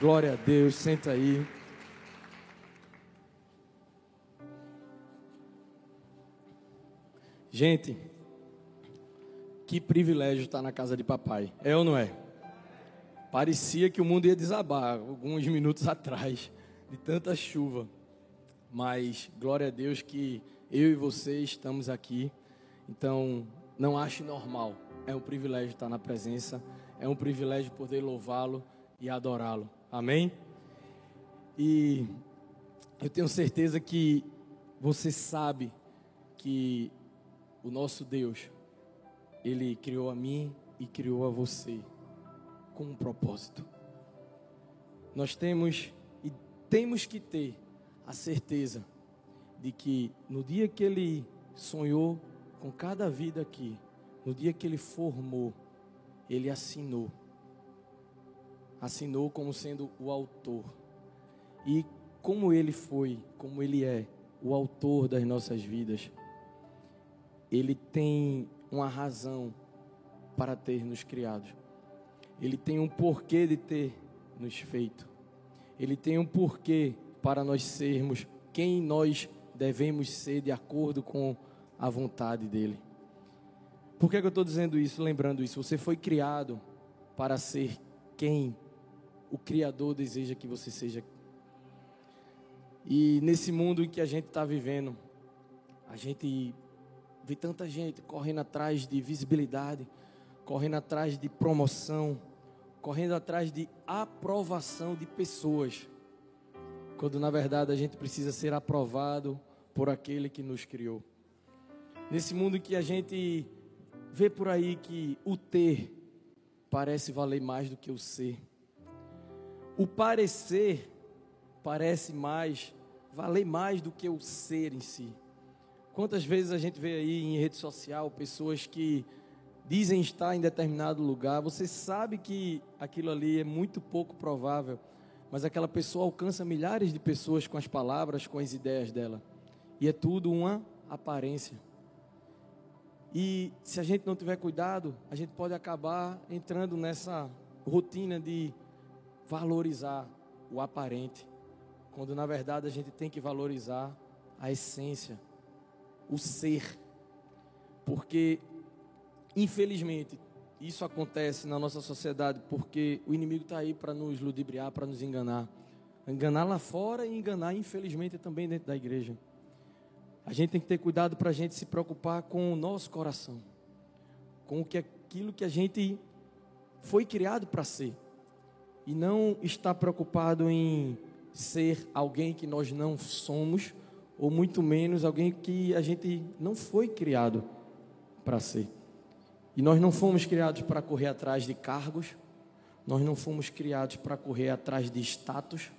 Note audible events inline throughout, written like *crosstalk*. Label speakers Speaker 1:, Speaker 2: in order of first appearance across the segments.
Speaker 1: Glória a Deus, senta aí. Gente, que privilégio estar na casa de papai, é ou não é? Parecia que o mundo ia desabar alguns minutos *laughs* atrás, de tanta chuva. Mas glória a Deus que eu e você estamos aqui. Então, não ache normal. É um privilégio estar na presença, é um privilégio poder louvá-lo e adorá-lo. Amém? E eu tenho certeza que você sabe que o nosso Deus, Ele criou a mim e criou a você com um propósito. Nós temos e temos que ter a certeza de que no dia que Ele sonhou com cada vida aqui, no dia que Ele formou, Ele assinou assinou como sendo o autor. E como ele foi, como ele é o autor das nossas vidas, ele tem uma razão para ter nos criado. Ele tem um porquê de ter nos feito. Ele tem um porquê para nós sermos quem nós devemos ser de acordo com a vontade dele. Por que, que eu estou dizendo isso, lembrando isso? Você foi criado para ser quem o Criador deseja que você seja. E nesse mundo em que a gente está vivendo, a gente vê tanta gente correndo atrás de visibilidade, correndo atrás de promoção, correndo atrás de aprovação de pessoas, quando na verdade a gente precisa ser aprovado por aquele que nos criou. Nesse mundo que a gente vê por aí que o ter parece valer mais do que o ser. O parecer parece mais, valer mais do que o ser em si. Quantas vezes a gente vê aí em rede social pessoas que dizem estar em determinado lugar, você sabe que aquilo ali é muito pouco provável, mas aquela pessoa alcança milhares de pessoas com as palavras, com as ideias dela. E é tudo uma aparência. E se a gente não tiver cuidado, a gente pode acabar entrando nessa rotina de valorizar o aparente, quando na verdade a gente tem que valorizar a essência, o ser. Porque, infelizmente, isso acontece na nossa sociedade porque o inimigo está aí para nos ludibriar, para nos enganar. Enganar lá fora e enganar, infelizmente, também dentro da igreja. A gente tem que ter cuidado para a gente se preocupar com o nosso coração, com o que aquilo que a gente foi criado para ser e não está preocupado em ser alguém que nós não somos, ou muito menos alguém que a gente não foi criado para ser. E nós não fomos criados para correr atrás de cargos, nós não fomos criados para correr atrás de status,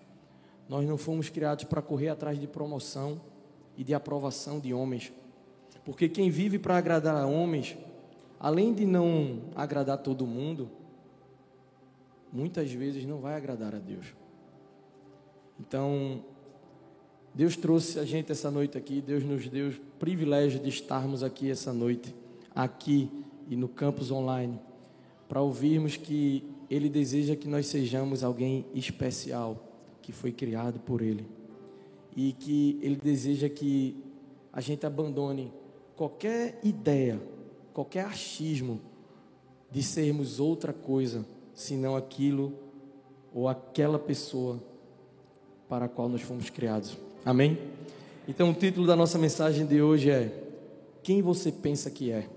Speaker 1: nós não fomos criados para correr atrás de promoção e de aprovação de homens. Porque quem vive para agradar a homens, além de não agradar todo mundo, muitas vezes não vai agradar a Deus. Então, Deus trouxe a gente essa noite aqui, Deus nos deu o privilégio de estarmos aqui essa noite, aqui e no campus online, para ouvirmos que Ele deseja que nós sejamos alguém especial, que foi criado por Ele, e que Ele deseja que a gente abandone qualquer ideia, qualquer achismo de sermos outra coisa senão aquilo ou aquela pessoa para a qual nós fomos criados. Amém? Então, o título da nossa mensagem de hoje é: Quem você pensa que é?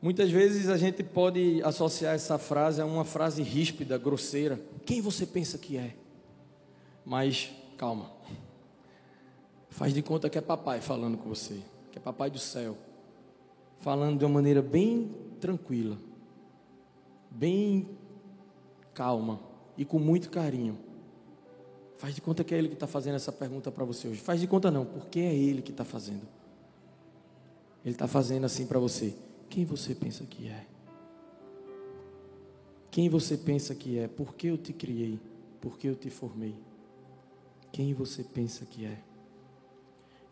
Speaker 1: Muitas vezes a gente pode associar essa frase a uma frase ríspida, grosseira. Quem você pensa que é? Mas, calma. Faz de conta que é papai falando com você, que é papai do céu, falando de uma maneira bem tranquila bem calma e com muito carinho. Faz de conta que é Ele que está fazendo essa pergunta para você hoje. Faz de conta não, porque é Ele que está fazendo. Ele está fazendo assim para você. Quem você pensa que é? Quem você pensa que é? Por que eu te criei? Por que eu te formei? Quem você pensa que é?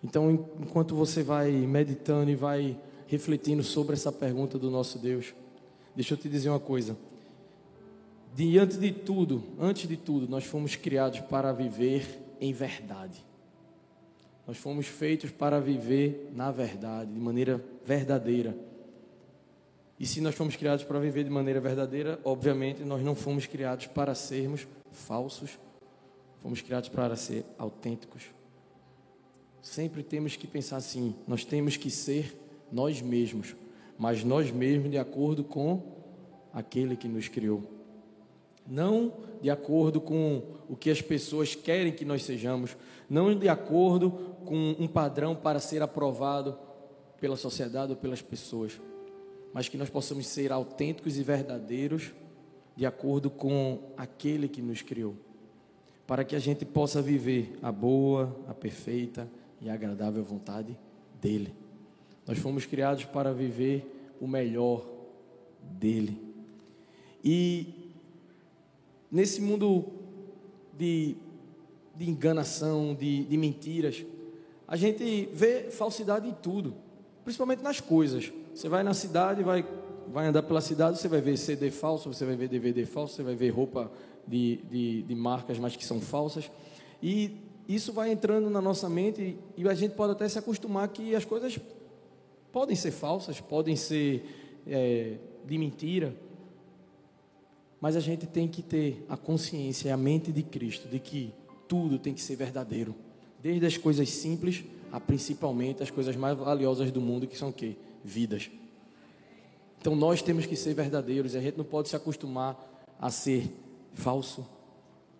Speaker 1: Então, enquanto você vai meditando e vai refletindo sobre essa pergunta do nosso Deus, deixa eu te dizer uma coisa. Diante de tudo, antes de tudo, nós fomos criados para viver em verdade. Nós fomos feitos para viver na verdade, de maneira verdadeira. E se nós fomos criados para viver de maneira verdadeira, obviamente nós não fomos criados para sermos falsos, fomos criados para ser autênticos. Sempre temos que pensar assim: nós temos que ser nós mesmos, mas nós mesmos de acordo com aquele que nos criou. Não de acordo com o que as pessoas querem que nós sejamos, não de acordo com um padrão para ser aprovado pela sociedade ou pelas pessoas mas que nós possamos ser autênticos e verdadeiros de acordo com aquele que nos criou, para que a gente possa viver a boa, a perfeita e agradável vontade dele. Nós fomos criados para viver o melhor dele. E nesse mundo de, de enganação, de, de mentiras, a gente vê falsidade em tudo, principalmente nas coisas. Você vai na cidade, vai, vai andar pela cidade, você vai ver CD falso, você vai ver DVD falso, você vai ver roupa de, de, de marcas, mas que são falsas. E isso vai entrando na nossa mente e a gente pode até se acostumar que as coisas podem ser falsas, podem ser é, de mentira, mas a gente tem que ter a consciência e a mente de Cristo de que tudo tem que ser verdadeiro, desde as coisas simples a principalmente as coisas mais valiosas do mundo, que são o quê? vidas. Então nós temos que ser verdadeiros, a gente não pode se acostumar a ser falso,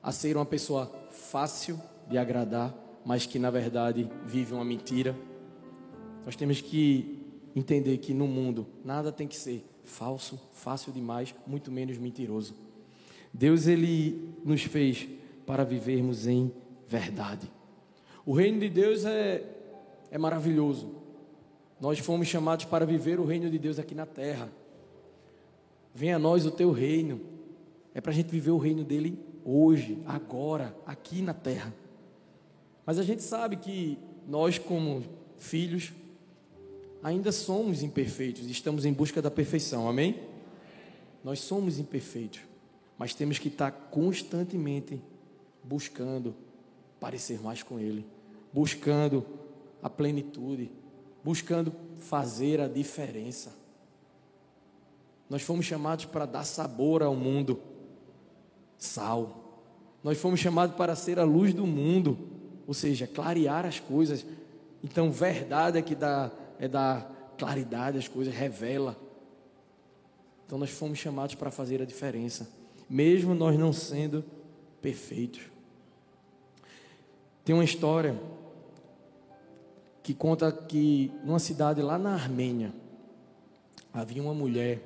Speaker 1: a ser uma pessoa fácil de agradar, mas que na verdade vive uma mentira. Nós temos que entender que no mundo nada tem que ser falso, fácil demais, muito menos mentiroso. Deus ele nos fez para vivermos em verdade. O reino de Deus é, é maravilhoso. Nós fomos chamados para viver o reino de Deus aqui na terra. Venha a nós o teu reino. É para a gente viver o reino dele hoje, agora, aqui na terra. Mas a gente sabe que nós, como filhos, ainda somos imperfeitos, estamos em busca da perfeição, amém? Nós somos imperfeitos, mas temos que estar constantemente buscando parecer mais com Ele, buscando a plenitude, buscando fazer a diferença. Nós fomos chamados para dar sabor ao mundo, sal. Nós fomos chamados para ser a luz do mundo, ou seja, clarear as coisas. Então, verdade é que dá, é dar claridade às coisas, revela. Então, nós fomos chamados para fazer a diferença, mesmo nós não sendo perfeitos. Tem uma história que conta que numa cidade lá na Armênia havia uma mulher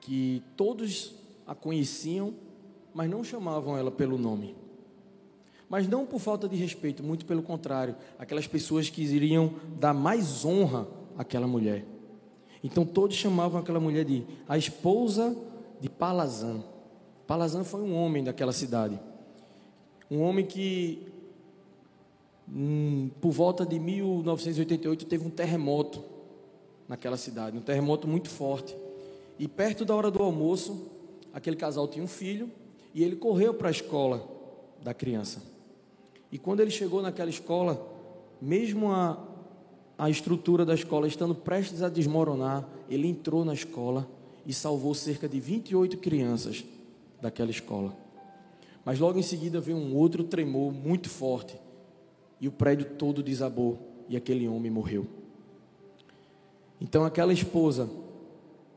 Speaker 1: que todos a conheciam, mas não chamavam ela pelo nome. Mas não por falta de respeito, muito pelo contrário, aquelas pessoas que iriam dar mais honra àquela mulher. Então todos chamavam aquela mulher de a esposa de Palazan. Palazan foi um homem daquela cidade. Um homem que Hum, por volta de 1988 teve um terremoto naquela cidade, um terremoto muito forte. E perto da hora do almoço, aquele casal tinha um filho e ele correu para a escola da criança. E quando ele chegou naquela escola, mesmo a, a estrutura da escola estando prestes a desmoronar, ele entrou na escola e salvou cerca de 28 crianças daquela escola. Mas logo em seguida veio um outro tremor muito forte e o prédio todo desabou e aquele homem morreu. Então aquela esposa,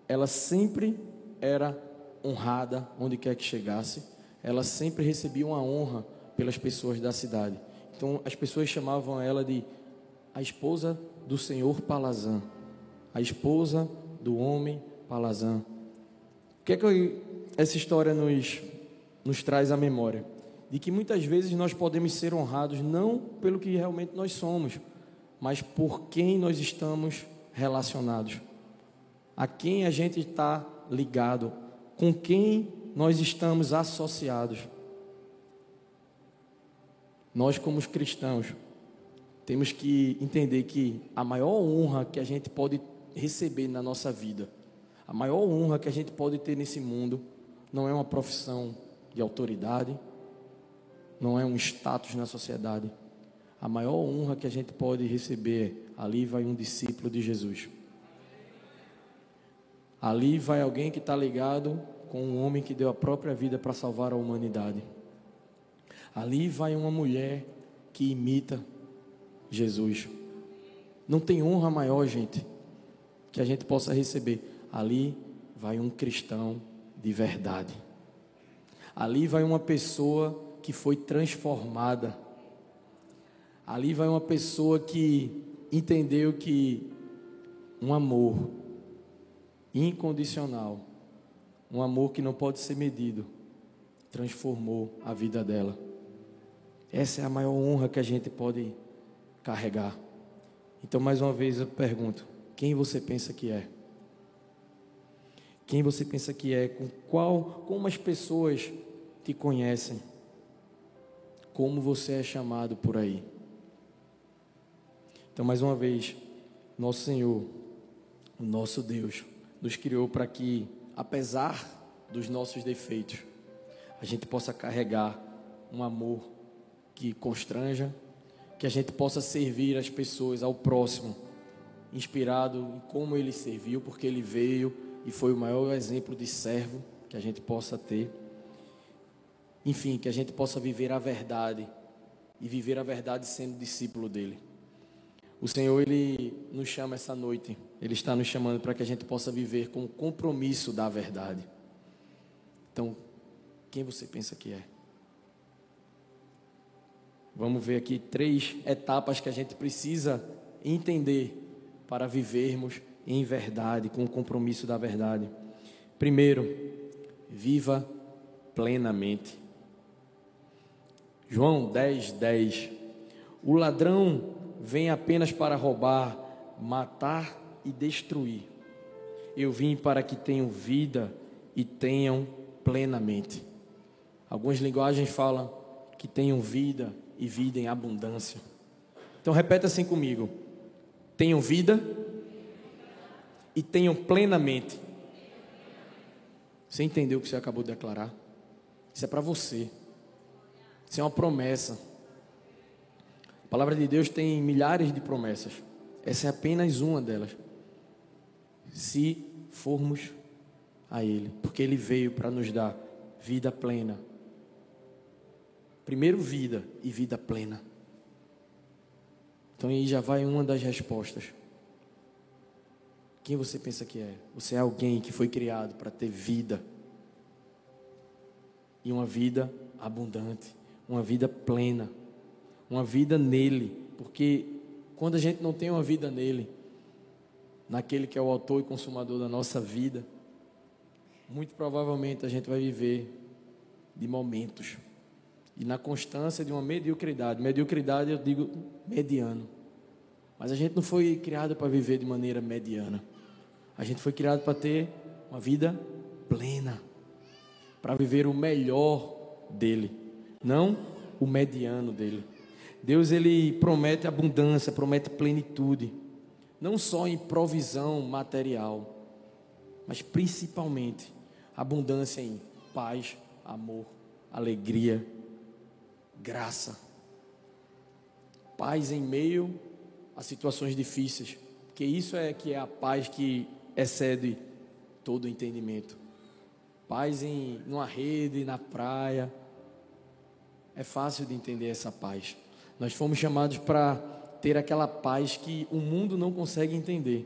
Speaker 1: ela sempre era honrada onde quer que chegasse, ela sempre recebia uma honra pelas pessoas da cidade. Então as pessoas chamavam ela de a esposa do senhor Palazan, a esposa do homem Palazan. O que é que essa história nos, nos traz à memória? de que muitas vezes nós podemos ser honrados não pelo que realmente nós somos, mas por quem nós estamos relacionados, a quem a gente está ligado, com quem nós estamos associados. Nós, como cristãos, temos que entender que a maior honra que a gente pode receber na nossa vida, a maior honra que a gente pode ter nesse mundo, não é uma profissão de autoridade, não é um status na sociedade. A maior honra que a gente pode receber, ali vai um discípulo de Jesus. Ali vai alguém que está ligado com um homem que deu a própria vida para salvar a humanidade. Ali vai uma mulher que imita Jesus. Não tem honra maior, gente, que a gente possa receber. Ali vai um cristão de verdade. Ali vai uma pessoa que foi transformada. Ali vai uma pessoa que entendeu que um amor incondicional, um amor que não pode ser medido, transformou a vida dela. Essa é a maior honra que a gente pode carregar. Então, mais uma vez eu pergunto: quem você pensa que é? Quem você pensa que é? Com qual, como as pessoas te conhecem? Como você é chamado por aí? Então, mais uma vez, nosso Senhor, o nosso Deus, nos criou para que, apesar dos nossos defeitos, a gente possa carregar um amor que constranja, que a gente possa servir as pessoas, ao próximo, inspirado em como ele serviu, porque ele veio e foi o maior exemplo de servo que a gente possa ter. Enfim, que a gente possa viver a verdade e viver a verdade sendo discípulo dele. O Senhor, Ele nos chama essa noite, Ele está nos chamando para que a gente possa viver com o compromisso da verdade. Então, quem você pensa que é? Vamos ver aqui três etapas que a gente precisa entender para vivermos em verdade, com o compromisso da verdade. Primeiro, viva plenamente. João 10, 10. O ladrão vem apenas para roubar, matar e destruir. Eu vim para que tenham vida e tenham plenamente. Algumas linguagens falam que tenham vida e vida em abundância. Então repete assim comigo: tenham vida e tenham plenamente. Você entendeu o que você acabou de declarar? Isso é para você. Isso é uma promessa palavra de Deus tem milhares de promessas. Essa é apenas uma delas. Se formos a Ele, porque Ele veio para nos dar vida plena. Primeiro, vida e vida plena. Então aí já vai uma das respostas. Quem você pensa que é? Você é alguém que foi criado para ter vida. E uma vida abundante, uma vida plena uma vida nele, porque quando a gente não tem uma vida nele, naquele que é o autor e consumador da nossa vida, muito provavelmente a gente vai viver de momentos e na constância de uma mediocridade. Mediocridade eu digo mediano. Mas a gente não foi criado para viver de maneira mediana. A gente foi criado para ter uma vida plena, para viver o melhor dele, não o mediano dele. Deus ele promete abundância, promete plenitude, não só em provisão material, mas principalmente abundância em paz, amor, alegria, graça. Paz em meio a situações difíceis, porque isso é que é a paz que excede todo o entendimento. Paz em numa rede, na praia. É fácil de entender essa paz. Nós fomos chamados para ter aquela paz que o mundo não consegue entender.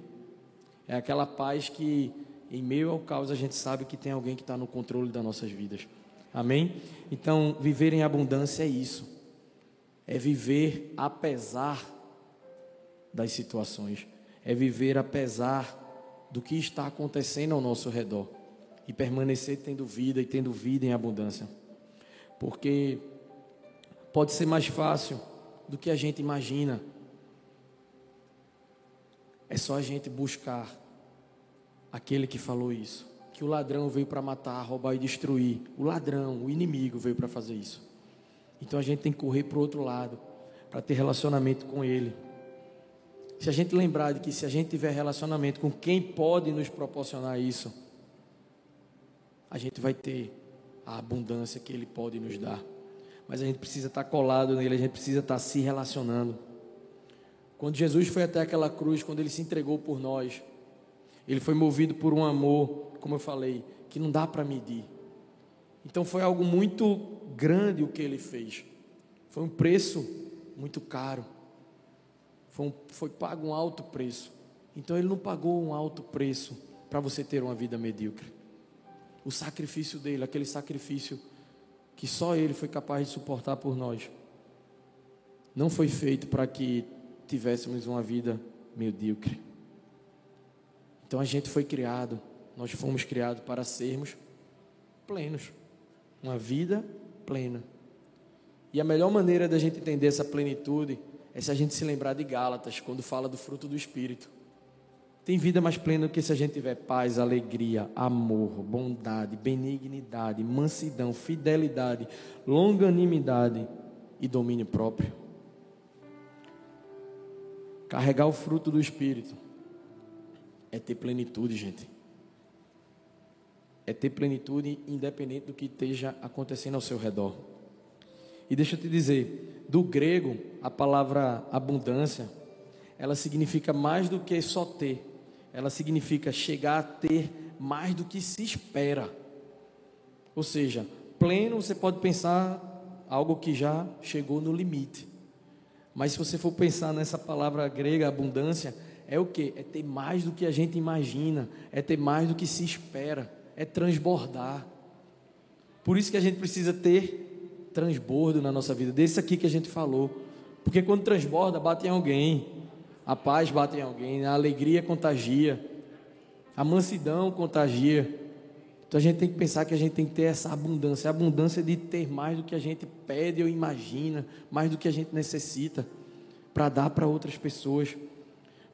Speaker 1: É aquela paz que, em meio ao caos, a gente sabe que tem alguém que está no controle das nossas vidas. Amém? Então, viver em abundância é isso. É viver apesar das situações. É viver apesar do que está acontecendo ao nosso redor. E permanecer tendo vida e tendo vida em abundância. Porque pode ser mais fácil do que a gente imagina. É só a gente buscar aquele que falou isso. Que o ladrão veio para matar, roubar e destruir. O ladrão, o inimigo veio para fazer isso. Então a gente tem que correr para o outro lado, para ter relacionamento com Ele. Se a gente lembrar de que se a gente tiver relacionamento com quem pode nos proporcionar isso, a gente vai ter a abundância que Ele pode nos dar. Mas a gente precisa estar colado nele, a gente precisa estar se relacionando. Quando Jesus foi até aquela cruz, quando Ele se entregou por nós, Ele foi movido por um amor, como eu falei, que não dá para medir. Então foi algo muito grande o que Ele fez. Foi um preço muito caro. Foi, um, foi pago um alto preço. Então Ele não pagou um alto preço para você ter uma vida medíocre o sacrifício dele, aquele sacrifício que só ele foi capaz de suportar por nós, não foi feito para que tivéssemos uma vida medíocre. Então a gente foi criado, nós fomos criados para sermos plenos, uma vida plena. E a melhor maneira da gente entender essa plenitude é se a gente se lembrar de Gálatas, quando fala do fruto do Espírito. Tem vida mais plena do que se a gente tiver paz, alegria, amor, bondade, benignidade, mansidão, fidelidade, longanimidade e domínio próprio. Carregar o fruto do Espírito é ter plenitude, gente. É ter plenitude independente do que esteja acontecendo ao seu redor. E deixa eu te dizer, do grego, a palavra abundância, ela significa mais do que só ter ela significa chegar a ter mais do que se espera. Ou seja, pleno você pode pensar algo que já chegou no limite. Mas se você for pensar nessa palavra grega, abundância, é o que? É ter mais do que a gente imagina, é ter mais do que se espera, é transbordar. Por isso que a gente precisa ter transbordo na nossa vida, desse aqui que a gente falou. Porque quando transborda, bate em alguém, a paz bate em alguém, a alegria contagia, a mansidão contagia. Então a gente tem que pensar que a gente tem que ter essa abundância, a abundância de ter mais do que a gente pede ou imagina, mais do que a gente necessita para dar para outras pessoas.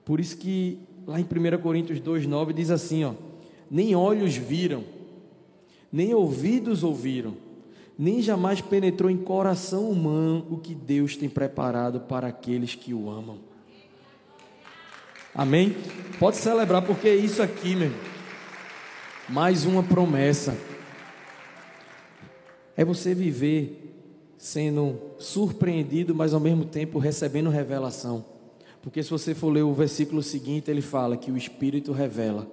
Speaker 1: Por isso que lá em 1 Coríntios 2:9 diz assim, ó: Nem olhos viram, nem ouvidos ouviram, nem jamais penetrou em coração humano o que Deus tem preparado para aqueles que o amam. Amém? Pode celebrar, porque é isso aqui, meu. Mais uma promessa. É você viver sendo surpreendido, mas ao mesmo tempo recebendo revelação. Porque se você for ler o versículo seguinte, ele fala que o Espírito revela.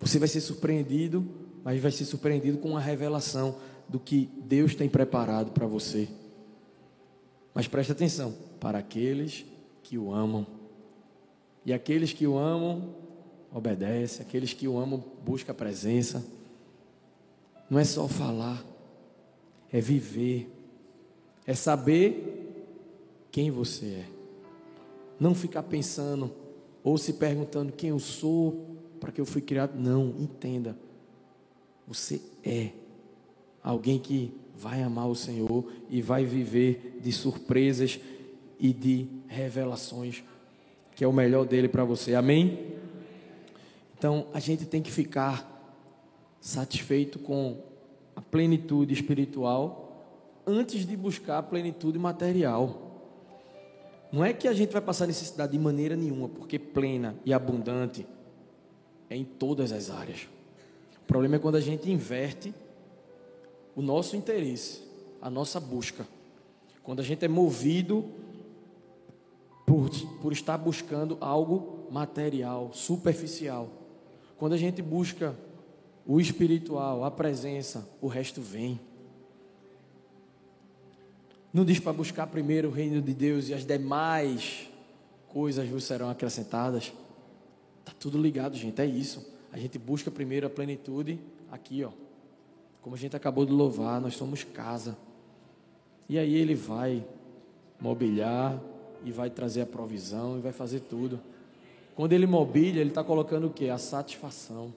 Speaker 1: Você vai ser surpreendido, mas vai ser surpreendido com a revelação do que Deus tem preparado para você. Mas preste atenção, para aqueles que o amam. E aqueles que o amam, obedecem. Aqueles que o amam, buscam a presença. Não é só falar, é viver. É saber quem você é. Não ficar pensando ou se perguntando quem eu sou, para que eu fui criado. Não, entenda. Você é alguém que vai amar o Senhor e vai viver de surpresas e de revelações que é o melhor dele para você. Amém? Então, a gente tem que ficar satisfeito com a plenitude espiritual antes de buscar a plenitude material. Não é que a gente vai passar necessidade de maneira nenhuma, porque plena e abundante é em todas as áreas. O problema é quando a gente inverte o nosso interesse, a nossa busca. Quando a gente é movido por, por estar buscando algo material, superficial. Quando a gente busca o espiritual, a presença, o resto vem. Não diz para buscar primeiro o reino de Deus e as demais coisas vos serão acrescentadas. Tá tudo ligado, gente, é isso. A gente busca primeiro a plenitude aqui, ó. Como a gente acabou de louvar, nós somos casa. E aí ele vai mobiliar, e vai trazer a provisão e vai fazer tudo. Quando ele mobília, ele está colocando o que? A satisfação.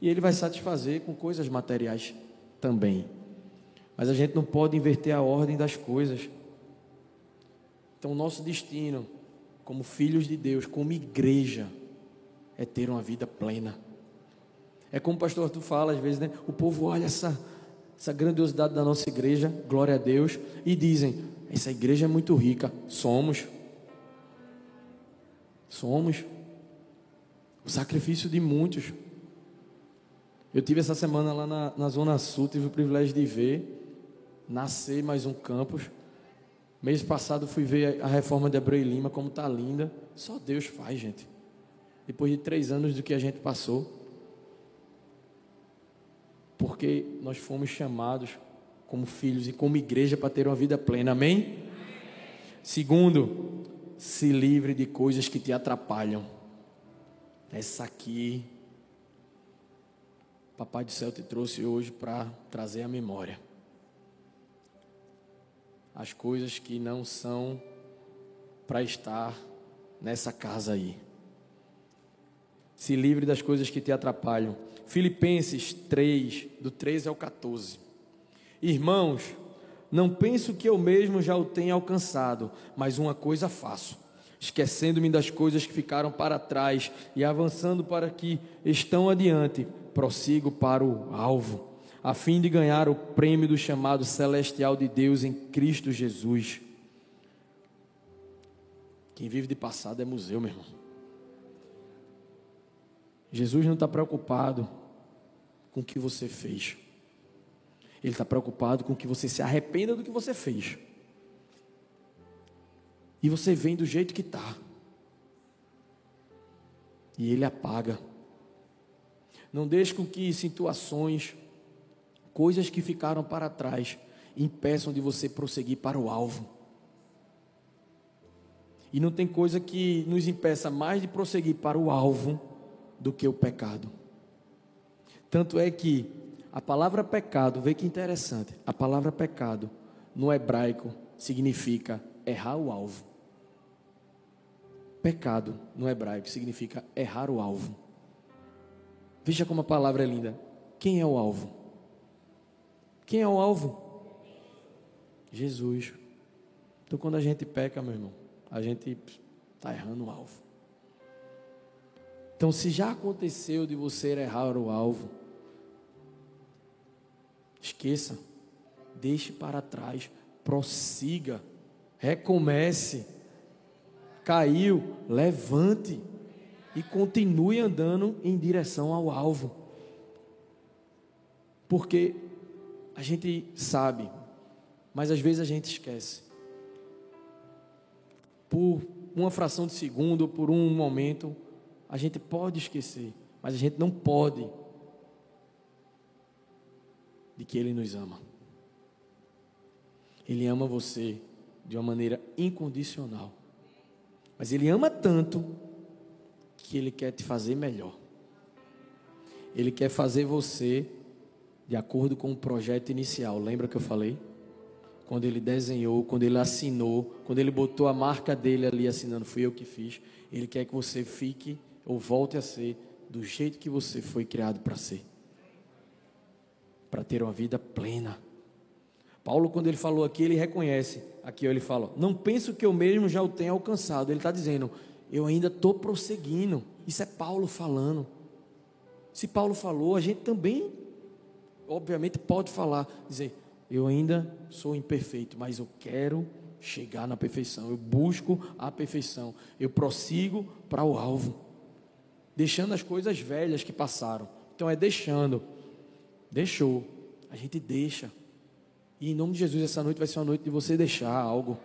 Speaker 1: E ele vai satisfazer com coisas materiais também. Mas a gente não pode inverter a ordem das coisas. Então, nosso destino, como filhos de Deus, como igreja, é ter uma vida plena. É como o pastor tu fala às vezes, né? O povo olha essa, essa grandiosidade da nossa igreja, glória a Deus, e dizem: essa igreja é muito rica. Somos. Somos. O sacrifício de muitos. Eu tive essa semana lá na, na Zona Sul, tive o privilégio de ver nascer mais um campus. Mês passado fui ver a reforma de Abreu e Lima, como está linda. Só Deus faz, gente. Depois de três anos do que a gente passou. Porque nós fomos chamados como filhos e como igreja para ter uma vida plena. Amém? Segundo, se livre de coisas que te atrapalham. Essa aqui, Papai do Céu te trouxe hoje para trazer a memória as coisas que não são para estar nessa casa aí. Se livre das coisas que te atrapalham. Filipenses 3, do 13 ao 14. Irmãos, não penso que eu mesmo já o tenha alcançado, mas uma coisa faço, esquecendo-me das coisas que ficaram para trás e avançando para que estão adiante, prossigo para o alvo a fim de ganhar o prêmio do chamado celestial de Deus em Cristo Jesus. Quem vive de passado é museu, meu irmão. Jesus não está preocupado com o que você fez. Ele está preocupado com que você se arrependa do que você fez. E você vem do jeito que está. E ele apaga. Não deixe com que situações coisas que ficaram para trás impeçam de você prosseguir para o alvo. E não tem coisa que nos impeça mais de prosseguir para o alvo do que o pecado. Tanto é que a palavra pecado, vê que interessante, a palavra pecado no hebraico significa errar o alvo. Pecado no hebraico significa errar o alvo. Veja como a palavra é linda. Quem é o alvo? Quem é o alvo? Jesus. Então, quando a gente peca, meu irmão, a gente está errando o alvo. Então, se já aconteceu de você errar o alvo, esqueça, deixe para trás, prossiga, recomece. Caiu, levante e continue andando em direção ao alvo. Porque a gente sabe, mas às vezes a gente esquece. Por uma fração de segundo, por um momento, a gente pode esquecer, mas a gente não pode de que Ele nos ama. Ele ama você de uma maneira incondicional. Mas Ele ama tanto que Ele quer te fazer melhor. Ele quer fazer você de acordo com o projeto inicial. Lembra que eu falei? Quando ele desenhou, quando ele assinou, quando ele botou a marca dele ali assinando, fui eu que fiz. Ele quer que você fique ou volte a ser do jeito que você foi criado para ser. Para ter uma vida plena. Paulo, quando ele falou aqui, ele reconhece. Aqui ele fala: Não penso que eu mesmo já o tenha alcançado. Ele está dizendo: Eu ainda estou prosseguindo. Isso é Paulo falando. Se Paulo falou, a gente também obviamente pode falar, dizer, eu ainda sou imperfeito, mas eu quero chegar na perfeição. Eu busco a perfeição. Eu prossigo para o alvo. Deixando as coisas velhas que passaram. Então é deixando. Deixou. A gente deixa. E em nome de Jesus, essa noite vai ser uma noite de você deixar algo.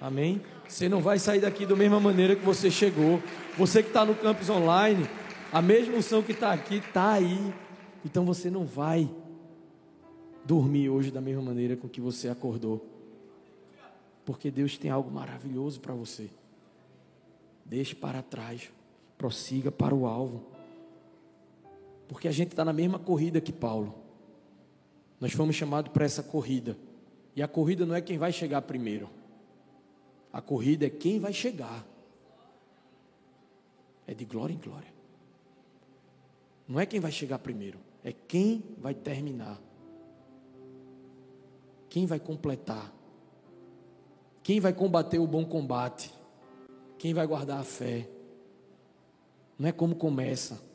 Speaker 1: Amém? Você não vai sair daqui da mesma maneira que você chegou. Você que está no campus online, a mesma unção que está aqui, está aí. Então você não vai dormir hoje da mesma maneira com que você acordou. Porque Deus tem algo maravilhoso para você. Deixe para trás, prossiga para o alvo. Porque a gente está na mesma corrida que Paulo. Nós fomos chamados para essa corrida. E a corrida não é quem vai chegar primeiro. A corrida é quem vai chegar. É de glória em glória. Não é quem vai chegar primeiro, é quem vai terminar. Quem vai completar? Quem vai combater o bom combate? Quem vai guardar a fé? Não é como começa.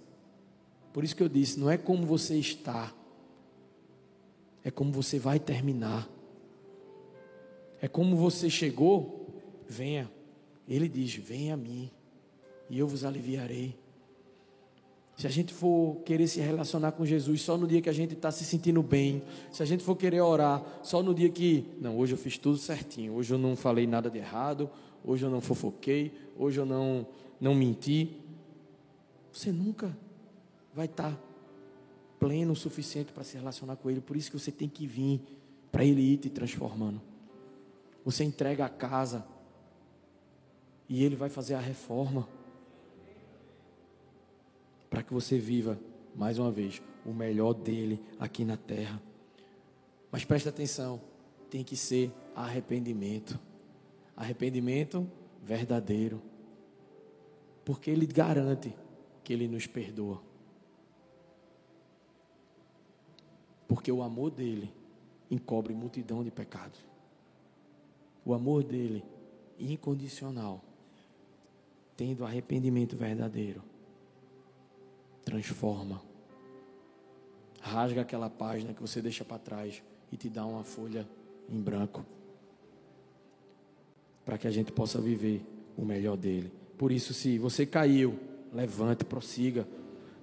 Speaker 1: Por isso que eu disse, não é como você está. é como você vai terminar. É como você chegou, venha. Ele diz: Venha a mim, e eu vos aliviarei. Se a gente for querer se relacionar com Jesus só no dia que a gente está se sentindo bem, se a gente for querer orar só no dia que, não, hoje eu fiz tudo certinho, hoje eu não falei nada de errado, hoje eu não fofoquei, hoje eu não, não menti, você nunca vai estar tá pleno o suficiente para se relacionar com Ele. Por isso que você tem que vir para Ele ir te transformando. Você entrega a casa e Ele vai fazer a reforma para que você viva, mais uma vez, o melhor dele aqui na terra. Mas preste atenção, tem que ser arrependimento. Arrependimento verdadeiro. Porque ele garante que ele nos perdoa. Porque o amor dele encobre multidão de pecados. O amor dele incondicional, tendo arrependimento verdadeiro transforma. Rasga aquela página que você deixa para trás e te dá uma folha em branco. Para que a gente possa viver o melhor dele. Por isso, se você caiu, levante, prossiga.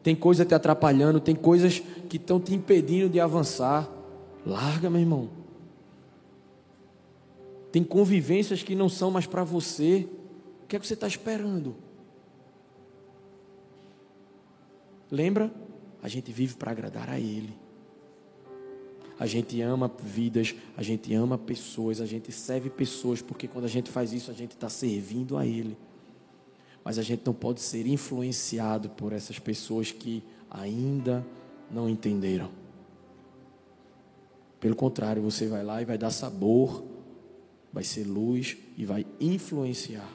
Speaker 1: Tem coisa te atrapalhando, tem coisas que estão te impedindo de avançar. Larga, meu irmão. Tem convivências que não são mais para você. O que é que você está esperando? Lembra? A gente vive para agradar a Ele. A gente ama vidas, a gente ama pessoas, a gente serve pessoas, porque quando a gente faz isso, a gente está servindo a Ele. Mas a gente não pode ser influenciado por essas pessoas que ainda não entenderam. Pelo contrário, você vai lá e vai dar sabor, vai ser luz e vai influenciar.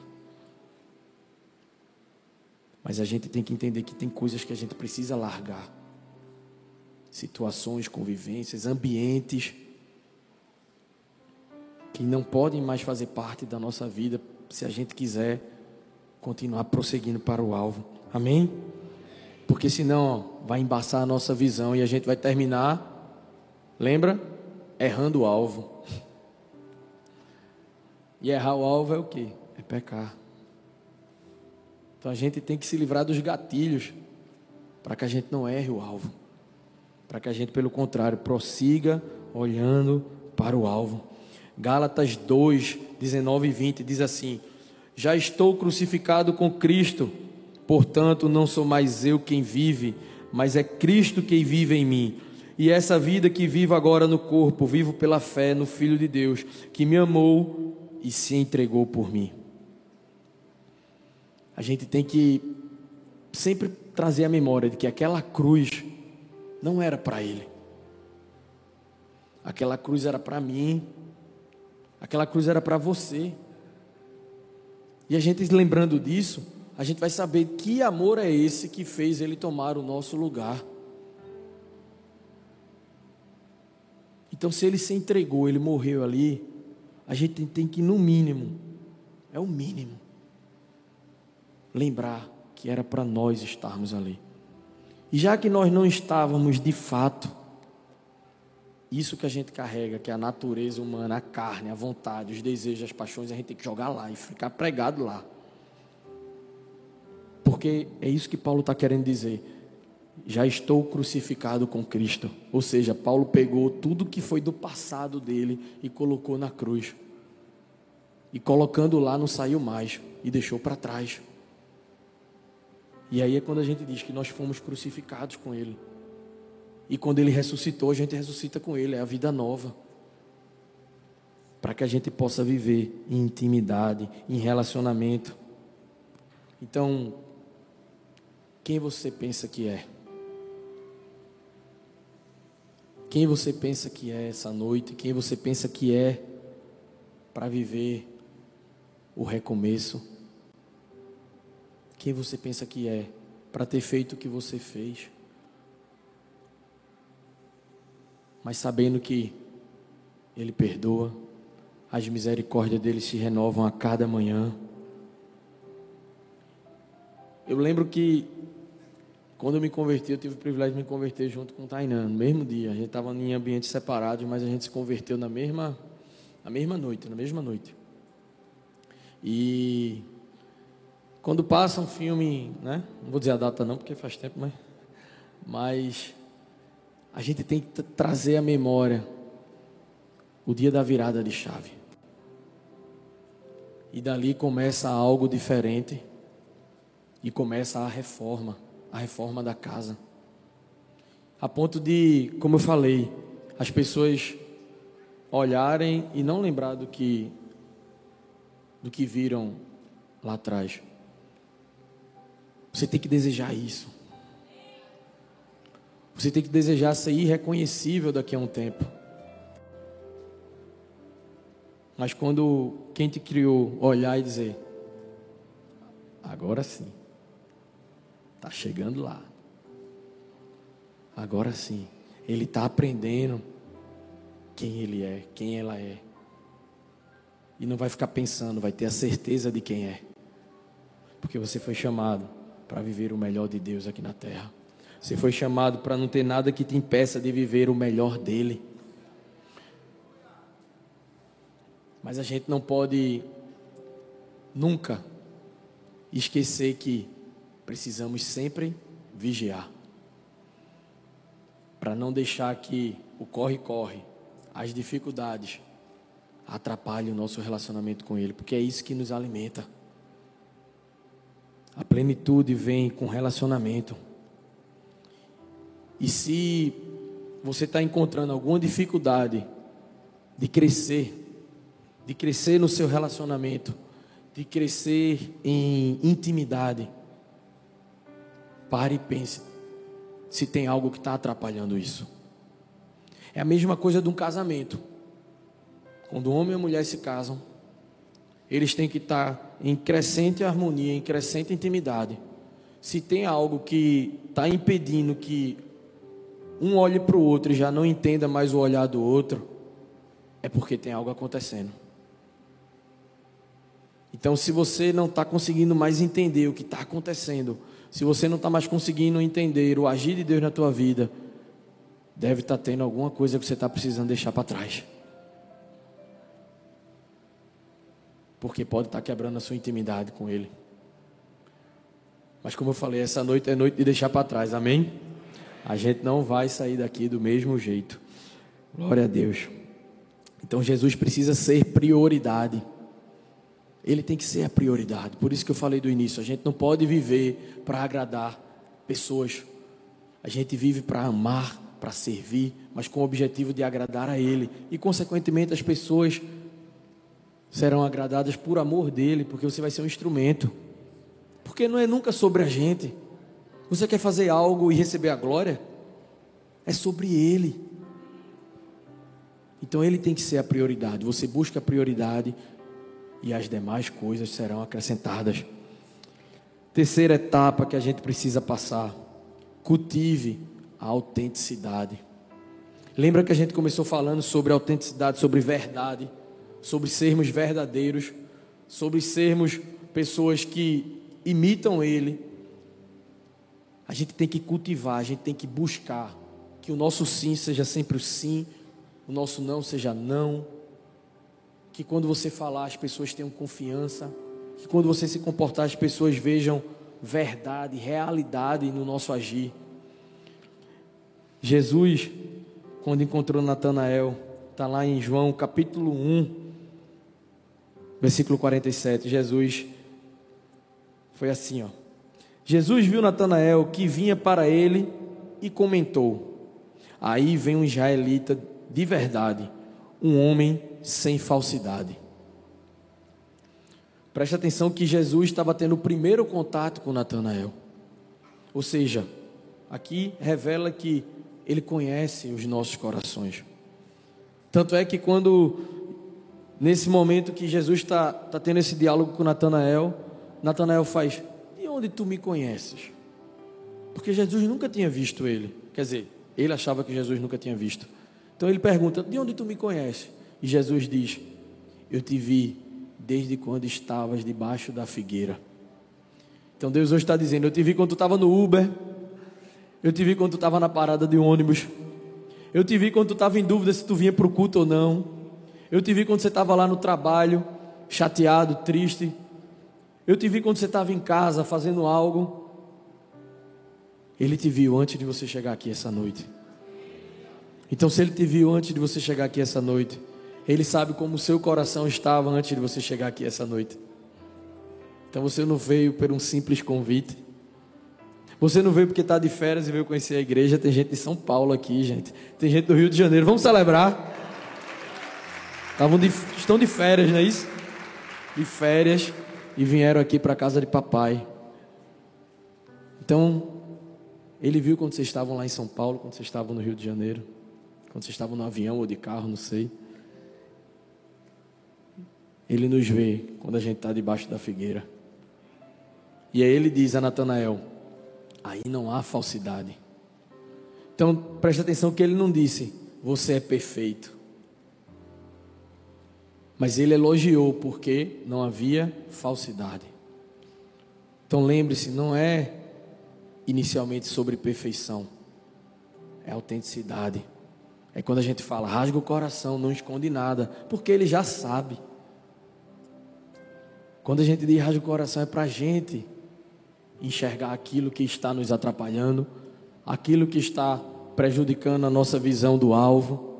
Speaker 1: Mas a gente tem que entender que tem coisas que a gente precisa largar. Situações, convivências, ambientes que não podem mais fazer parte da nossa vida se a gente quiser continuar prosseguindo para o alvo. Amém? Porque senão ó, vai embaçar a nossa visão e a gente vai terminar, lembra? Errando o alvo. *laughs* E errar o alvo é o que? É pecar. Então a gente tem que se livrar dos gatilhos para que a gente não erre o alvo. Para que a gente, pelo contrário, prossiga olhando para o alvo. Gálatas 2, 19 e 20 diz assim: Já estou crucificado com Cristo, portanto não sou mais eu quem vive, mas é Cristo quem vive em mim. E essa vida que vivo agora no corpo, vivo pela fé no Filho de Deus, que me amou e se entregou por mim a gente tem que sempre trazer a memória de que aquela cruz não era para ele. Aquela cruz era para mim. Aquela cruz era para você. E a gente lembrando disso, a gente vai saber que amor é esse que fez ele tomar o nosso lugar. Então, se ele se entregou, ele morreu ali, a gente tem que, no mínimo, é o mínimo, lembrar que era para nós estarmos ali. E já que nós não estávamos de fato, isso que a gente carrega, que é a natureza humana, a carne, a vontade, os desejos, as paixões, a gente tem que jogar lá e ficar pregado lá. Porque é isso que Paulo está querendo dizer. Já estou crucificado com Cristo. Ou seja, Paulo pegou tudo que foi do passado dele e colocou na cruz. E colocando lá não saiu mais e deixou para trás. E aí é quando a gente diz que nós fomos crucificados com Ele. E quando Ele ressuscitou, a gente ressuscita com Ele, é a vida nova. Para que a gente possa viver em intimidade, em relacionamento. Então, quem você pensa que é? Quem você pensa que é essa noite? Quem você pensa que é para viver o recomeço? quem você pensa que é para ter feito o que você fez. Mas sabendo que Ele perdoa, as misericórdias dele se renovam a cada manhã. Eu lembro que Quando eu me converti, eu tive o privilégio de me converter junto com o Tainan, no mesmo dia. A gente estava em ambientes separados, mas a gente se converteu na mesma, na mesma noite, na mesma noite. E quando passa um filme, né? Não vou dizer a data não, porque faz tempo, mas, mas a gente tem que trazer à memória o dia da virada de chave. E dali começa algo diferente e começa a reforma a reforma da casa. A ponto de, como eu falei, as pessoas olharem e não lembrar do que do que viram lá atrás. Você tem que desejar isso. Você tem que desejar ser irreconhecível daqui a um tempo. Mas quando quem te criou olhar e dizer: agora sim. Está chegando lá. Agora sim, ele está aprendendo quem ele é, quem ela é. E não vai ficar pensando, vai ter a certeza de quem é. Porque você foi chamado para viver o melhor de Deus aqui na terra. Você foi chamado para não ter nada que te impeça de viver o melhor dele. Mas a gente não pode nunca esquecer que precisamos sempre vigiar. Para não deixar que o corre-corre, as dificuldades, atrapalhem o nosso relacionamento com Ele, porque é isso que nos alimenta. A plenitude vem com relacionamento. E se você está encontrando alguma dificuldade de crescer, de crescer no seu relacionamento, de crescer em intimidade, Pare e pense se tem algo que está atrapalhando isso. É a mesma coisa de um casamento. Quando o homem e a mulher se casam, eles têm que estar em crescente harmonia, em crescente intimidade. Se tem algo que está impedindo que um olhe para o outro e já não entenda mais o olhar do outro, é porque tem algo acontecendo. Então, se você não está conseguindo mais entender o que está acontecendo, se você não está mais conseguindo entender o agir de Deus na tua vida, deve estar tá tendo alguma coisa que você está precisando deixar para trás. Porque pode estar tá quebrando a sua intimidade com Ele. Mas como eu falei, essa noite é noite de deixar para trás, amém? A gente não vai sair daqui do mesmo jeito. Glória a Deus. Então Jesus precisa ser prioridade. Ele tem que ser a prioridade. Por isso que eu falei do início, a gente não pode viver para agradar pessoas. A gente vive para amar, para servir, mas com o objetivo de agradar a Ele. E, consequentemente, as pessoas serão agradadas por amor dele, porque você vai ser um instrumento. Porque não é nunca sobre a gente. Você quer fazer algo e receber a glória? É sobre Ele. Então Ele tem que ser a prioridade. Você busca a prioridade e as demais coisas serão acrescentadas. Terceira etapa que a gente precisa passar: cultive a autenticidade. Lembra que a gente começou falando sobre autenticidade, sobre verdade, sobre sermos verdadeiros, sobre sermos pessoas que imitam Ele. A gente tem que cultivar, a gente tem que buscar que o nosso sim seja sempre o sim, o nosso não seja não que quando você falar as pessoas tenham confiança, que quando você se comportar as pessoas vejam verdade, realidade no nosso agir. Jesus, quando encontrou Natanael, está lá em João capítulo 1, versículo 47. Jesus foi assim, ó. Jesus viu Natanael que vinha para ele e comentou: Aí vem um israelita de verdade, um homem sem falsidade. Preste atenção que Jesus estava tendo o primeiro contato com Natanael. Ou seja, aqui revela que ele conhece os nossos corações. Tanto é que quando, nesse momento que Jesus está tá tendo esse diálogo com Natanael, Natanael faz: onde tu me conheces? Porque Jesus nunca tinha visto ele. Quer dizer, ele achava que Jesus nunca tinha visto. Então ele pergunta: De onde tu me conheces? E Jesus diz: Eu te vi desde quando estavas debaixo da figueira. Então Deus hoje está dizendo: Eu te vi quando tu estava no Uber, Eu te vi quando tu estava na parada de ônibus. Eu te vi quando tu estava em dúvida se tu vinha para o culto ou não. Eu te vi quando você estava lá no trabalho, chateado, triste. Eu te vi quando você estava em casa fazendo algo. Ele te viu antes de você chegar aqui essa noite. Então, se ele te viu antes de você chegar aqui essa noite, ele sabe como o seu coração estava antes de você chegar aqui essa noite. Então, você não veio por um simples convite. Você não veio porque está de férias e veio conhecer a igreja. Tem gente de São Paulo aqui, gente. Tem gente do Rio de Janeiro. Vamos celebrar. De, estão de férias, não é isso? De férias e vieram aqui para a casa de papai. Então, ele viu quando vocês estavam lá em São Paulo, quando vocês estavam no Rio de Janeiro, quando vocês estavam no avião ou de carro, não sei. Ele nos vê quando a gente está debaixo da figueira. E aí ele diz a Natanael: aí não há falsidade. Então preste atenção que ele não disse, você é perfeito. Mas ele elogiou porque não havia falsidade. Então lembre-se, não é inicialmente sobre perfeição, é autenticidade. É quando a gente fala, rasga o coração, não esconde nada, porque ele já sabe. Quando a gente diz rasga o coração, é para a gente enxergar aquilo que está nos atrapalhando, aquilo que está prejudicando a nossa visão do alvo.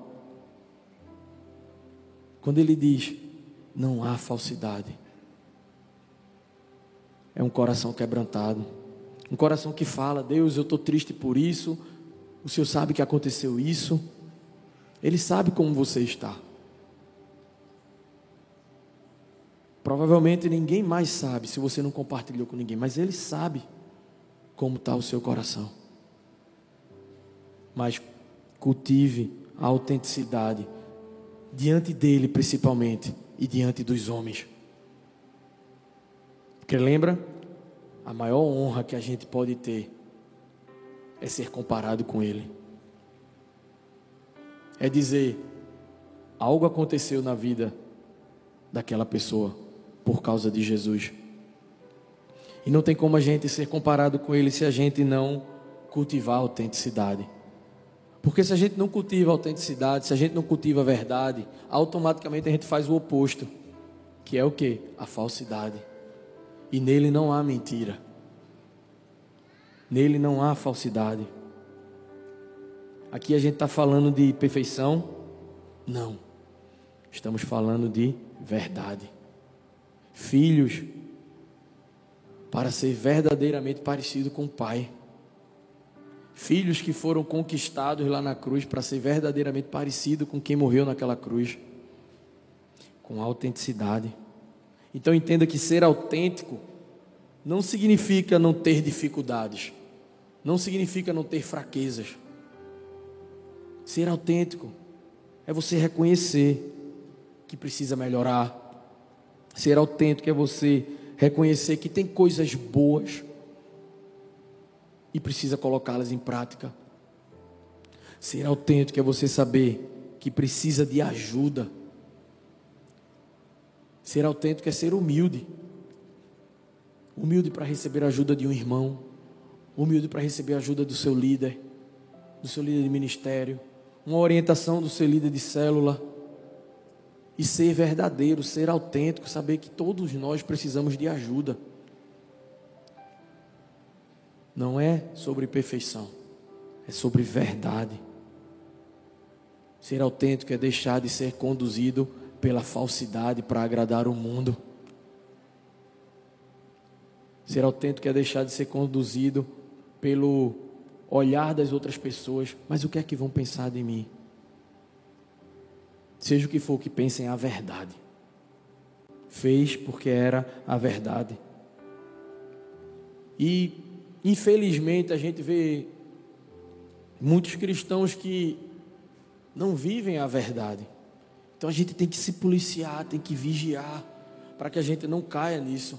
Speaker 1: Quando ele diz, não há falsidade, é um coração quebrantado. Um coração que fala: Deus, eu estou triste por isso. O Senhor sabe que aconteceu isso. Ele sabe como você está. Provavelmente ninguém mais sabe se você não compartilhou com ninguém, mas Ele sabe como está o seu coração. Mas cultive a autenticidade diante dele, principalmente, e diante dos homens. Porque lembra? a maior honra que a gente pode ter é ser comparado com Ele. É dizer, algo aconteceu na vida daquela pessoa por causa de Jesus. E não tem como a gente ser comparado com Ele se a gente não cultivar a autenticidade. Porque se a gente não cultiva a autenticidade, se a gente não cultiva a verdade, automaticamente a gente faz o oposto, que é o que? A falsidade. E nele não há mentira. Nele não há falsidade. Aqui a gente está falando de perfeição? Não. Estamos falando de verdade. Filhos, para ser verdadeiramente parecido com o Pai. Filhos que foram conquistados lá na cruz para ser verdadeiramente parecido com quem morreu naquela cruz. Com autenticidade. Então entenda que ser autêntico não significa não ter dificuldades, não significa não ter fraquezas. Ser autêntico é você reconhecer que precisa melhorar. Ser autêntico é você reconhecer que tem coisas boas e precisa colocá-las em prática. Ser autêntico é você saber que precisa de ajuda Ser autêntico é ser humilde. Humilde para receber a ajuda de um irmão. Humilde para receber a ajuda do seu líder, do seu líder de ministério, uma orientação do seu líder de célula. E ser verdadeiro, ser autêntico, saber que todos nós precisamos de ajuda. Não é sobre perfeição, é sobre verdade. Ser autêntico é deixar de ser conduzido pela falsidade para agradar o mundo. Ser autêntico é deixar de ser conduzido pelo olhar das outras pessoas, mas o que é que vão pensar de mim? Seja o que for que pensem a verdade. Fez porque era a verdade. E infelizmente a gente vê muitos cristãos que não vivem a verdade. Então a gente tem que se policiar, tem que vigiar, para que a gente não caia nisso.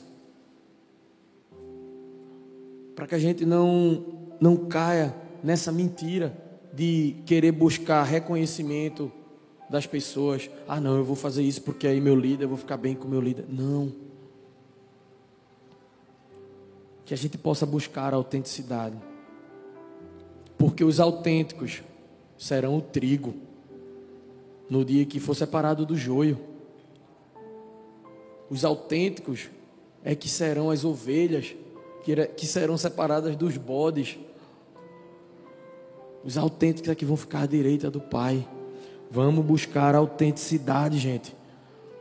Speaker 1: Para que a gente não, não caia nessa mentira de querer buscar reconhecimento das pessoas. Ah, não, eu vou fazer isso porque aí meu líder, eu vou ficar bem com meu líder. Não. Que a gente possa buscar a autenticidade. Porque os autênticos serão o trigo no dia que for separado do joio. Os autênticos é que serão as ovelhas que serão separadas dos bodes. Os autênticos é que vão ficar à direita do Pai. Vamos buscar a autenticidade, gente.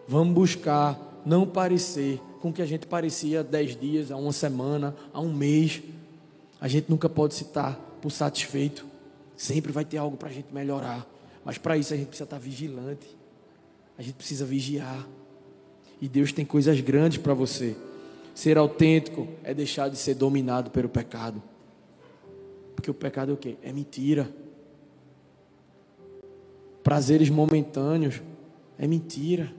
Speaker 1: Vamos buscar não parecer com que a gente parecia dez dias, há uma semana, há um mês. A gente nunca pode se estar por satisfeito. Sempre vai ter algo para a gente melhorar. Mas para isso a gente precisa estar vigilante. A gente precisa vigiar. E Deus tem coisas grandes para você. Ser autêntico é deixar de ser dominado pelo pecado. Porque o pecado é o quê? É mentira. Prazeres momentâneos é mentira.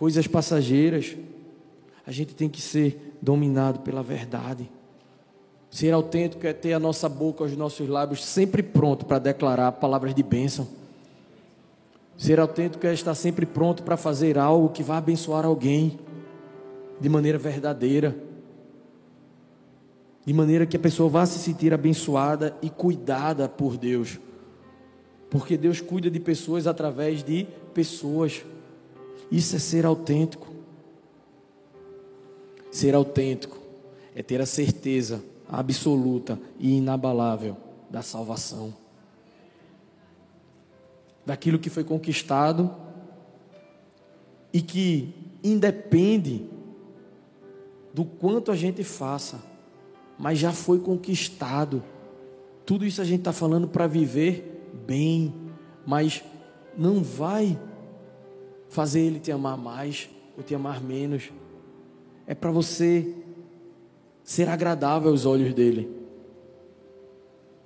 Speaker 1: Coisas passageiras. A gente tem que ser dominado pela verdade. Ser autêntico é ter a nossa boca, os nossos lábios sempre pronto para declarar palavras de bênção. Ser autêntico é estar sempre pronto para fazer algo que vai abençoar alguém de maneira verdadeira, de maneira que a pessoa vá se sentir abençoada e cuidada por Deus, porque Deus cuida de pessoas através de pessoas. Isso é ser autêntico. Ser autêntico é ter a certeza absoluta e inabalável da salvação, daquilo que foi conquistado e que independe do quanto a gente faça, mas já foi conquistado. Tudo isso a gente está falando para viver bem, mas não vai fazer ele te amar mais ou te amar menos. É para você ser agradável aos olhos dele.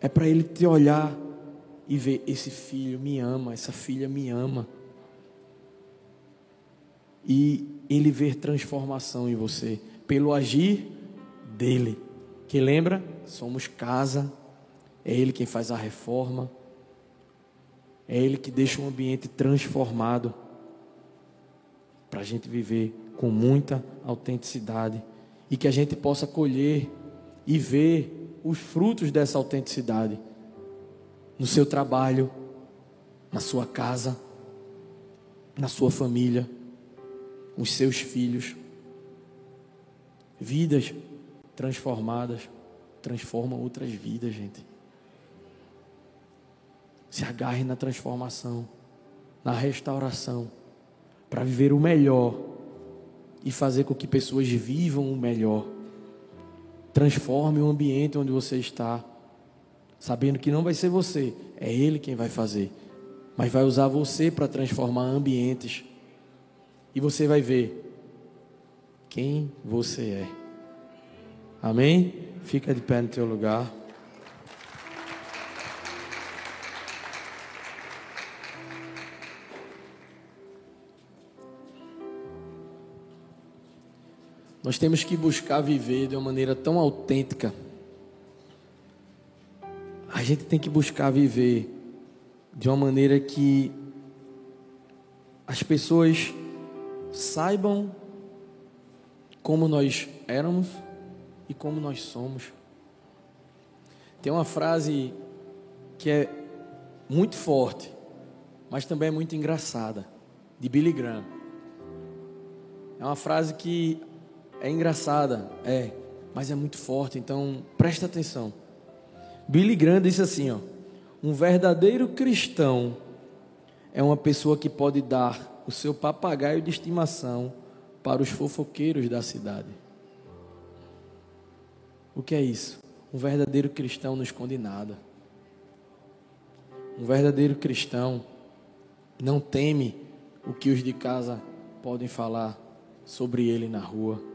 Speaker 1: É para ele te olhar e ver: esse filho me ama, essa filha me ama. E ele ver transformação em você pelo agir dele. Que lembra? Somos casa, é ele quem faz a reforma, é ele que deixa o ambiente transformado para a gente viver com muita autenticidade e que a gente possa colher e ver os frutos dessa autenticidade no seu trabalho, na sua casa, na sua família, os seus filhos. Vidas transformadas transformam outras vidas, gente. Se agarre na transformação, na restauração, para viver o melhor e fazer com que pessoas vivam o melhor. Transforme o ambiente onde você está, sabendo que não vai ser você, é Ele quem vai fazer, mas vai usar você para transformar ambientes. E você vai ver quem você é. Amém? Fica de pé no teu lugar. Nós temos que buscar viver de uma maneira tão autêntica. A gente tem que buscar viver de uma maneira que as pessoas saibam como nós éramos e como nós somos. Tem uma frase que é muito forte, mas também é muito engraçada, de Billy Graham. É uma frase que é engraçada, é, mas é muito forte, então presta atenção. Billy Graham disse assim, ó: Um verdadeiro cristão é uma pessoa que pode dar o seu papagaio de estimação para os fofoqueiros da cidade. O que é isso? Um verdadeiro cristão não esconde nada. Um verdadeiro cristão não teme o que os de casa podem falar sobre ele na rua.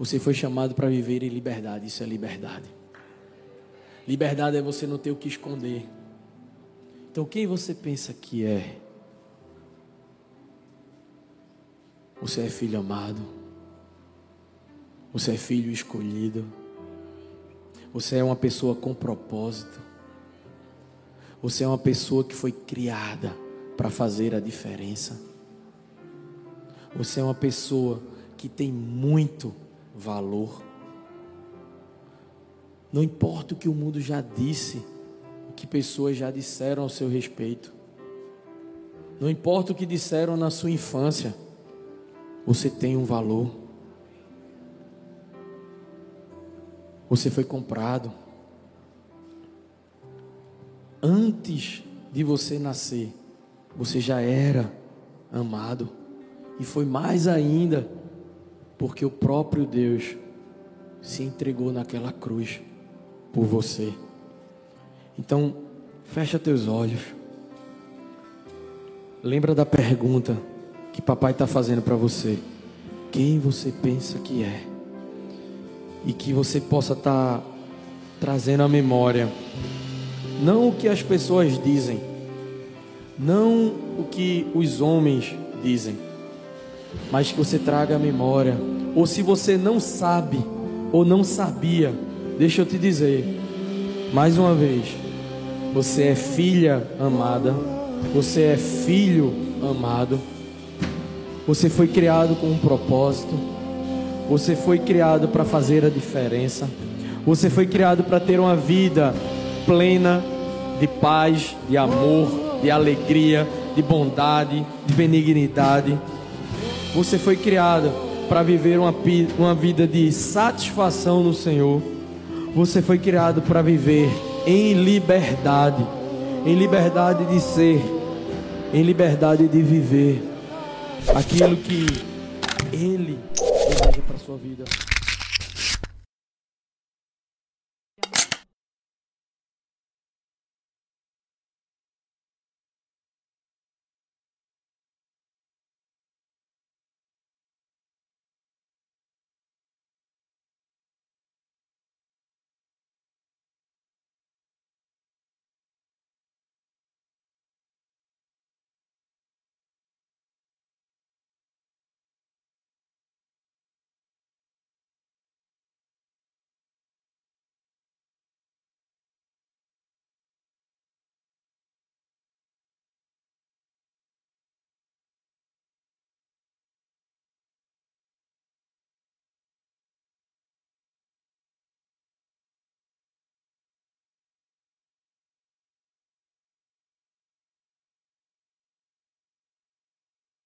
Speaker 1: Você foi chamado para viver em liberdade, isso é liberdade. Liberdade é você não ter o que esconder. Então, quem você pensa que é? Você é filho amado. Você é filho escolhido. Você é uma pessoa com propósito. Você é uma pessoa que foi criada para fazer a diferença. Você é uma pessoa que tem muito valor. Não importa o que o mundo já disse, o que pessoas já disseram ao seu respeito. Não importa o que disseram na sua infância, você tem um valor. Você foi comprado. Antes de você nascer, você já era amado. E foi mais ainda, porque o próprio Deus se entregou naquela cruz por você. Então, fecha teus olhos. Lembra da pergunta que papai está fazendo para você. Quem você pensa que é? E que você possa estar tá trazendo à memória. Não o que as pessoas dizem. Não o que os homens dizem. Mas que você traga à memória. Ou se você não sabe ou não sabia, deixa eu te dizer. Mais uma vez. Você é filha amada. Você é filho amado. Você foi criado com um propósito. Você foi criado para fazer a diferença. Você foi criado para ter uma vida plena de paz, de amor, de alegria, de bondade, de benignidade. Você foi criado para viver uma, uma vida de satisfação no Senhor. Você foi criado para viver em liberdade, em liberdade de ser, em liberdade de viver aquilo que Ele deseja para sua vida.